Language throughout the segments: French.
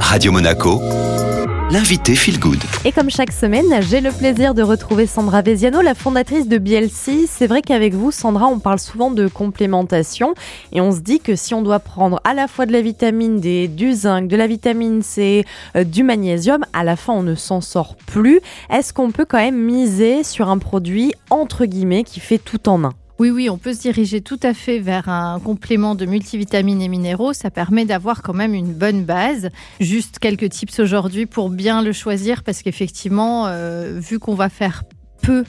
Radio Monaco, l'invité Feel Good. Et comme chaque semaine, j'ai le plaisir de retrouver Sandra Veziano, la fondatrice de BLC. C'est vrai qu'avec vous, Sandra, on parle souvent de complémentation et on se dit que si on doit prendre à la fois de la vitamine D, du zinc, de la vitamine C, euh, du magnésium, à la fin, on ne s'en sort plus. Est-ce qu'on peut quand même miser sur un produit entre guillemets qui fait tout en un? Oui, oui, on peut se diriger tout à fait vers un complément de multivitamines et minéraux. Ça permet d'avoir quand même une bonne base. Juste quelques tips aujourd'hui pour bien le choisir parce qu'effectivement, euh, vu qu'on va faire peu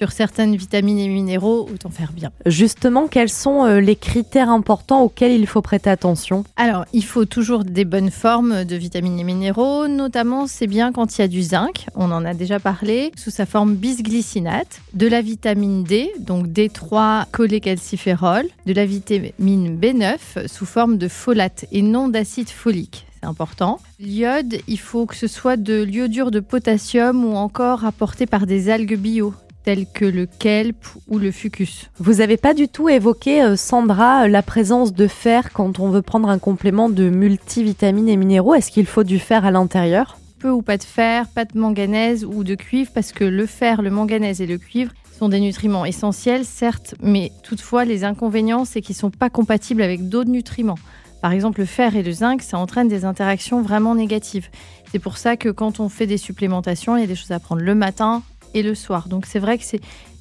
sur certaines vitamines et minéraux, autant faire bien. Justement, quels sont euh, les critères importants auxquels il faut prêter attention? Alors, il faut toujours des bonnes formes de vitamines et minéraux, notamment c'est bien quand il y a du zinc, on en a déjà parlé, sous sa forme bisglycinate, de la vitamine D, donc D3 cholécalciférol, de la vitamine B9 sous forme de folate et non d'acide folique c'est important. L'iode, il faut que ce soit de l'iodure de potassium ou encore apporté par des algues bio tels que le kelp ou le fucus. Vous n'avez pas du tout évoqué, euh, Sandra, la présence de fer quand on veut prendre un complément de multivitamines et minéraux. Est-ce qu'il faut du fer à l'intérieur? Peu ou pas de fer, pas de manganèse ou de cuivre, parce que le fer, le manganèse et le cuivre sont des nutriments essentiels, certes, mais toutefois, les inconvénients, c'est qu'ils ne sont pas compatibles avec d'autres nutriments. Par exemple, le fer et le zinc, ça entraîne des interactions vraiment négatives. C'est pour ça que quand on fait des supplémentations, il y a des choses à prendre le matin, et le soir. Donc c'est vrai que c'est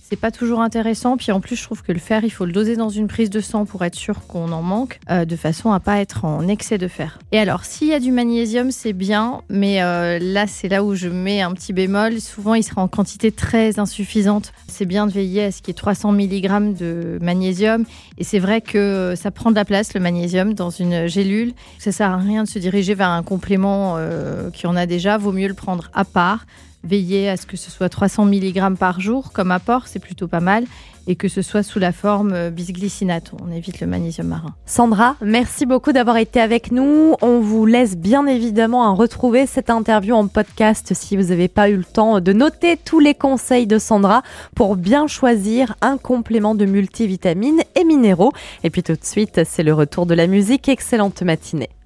c'est pas toujours intéressant. Puis en plus, je trouve que le fer, il faut le doser dans une prise de sang pour être sûr qu'on en manque, euh, de façon à pas être en excès de fer. Et alors, s'il y a du magnésium, c'est bien, mais euh, là, c'est là où je mets un petit bémol. Souvent, il sera en quantité très insuffisante. C'est bien de veiller à ce qu'il y ait 300 mg de magnésium. Et c'est vrai que ça prend de la place, le magnésium, dans une gélule. Ça sert à rien de se diriger vers un complément euh, qui en a déjà. Vaut mieux le prendre à part veiller à ce que ce soit 300 mg par jour comme apport, c'est plutôt pas mal, et que ce soit sous la forme euh, bisglycinate. On évite le magnésium marin. Sandra, merci beaucoup d'avoir été avec nous. On vous laisse bien évidemment retrouver cette interview en podcast si vous n'avez pas eu le temps de noter tous les conseils de Sandra pour bien choisir un complément de multivitamines et minéraux. Et puis tout de suite, c'est le retour de la musique. Excellente matinée.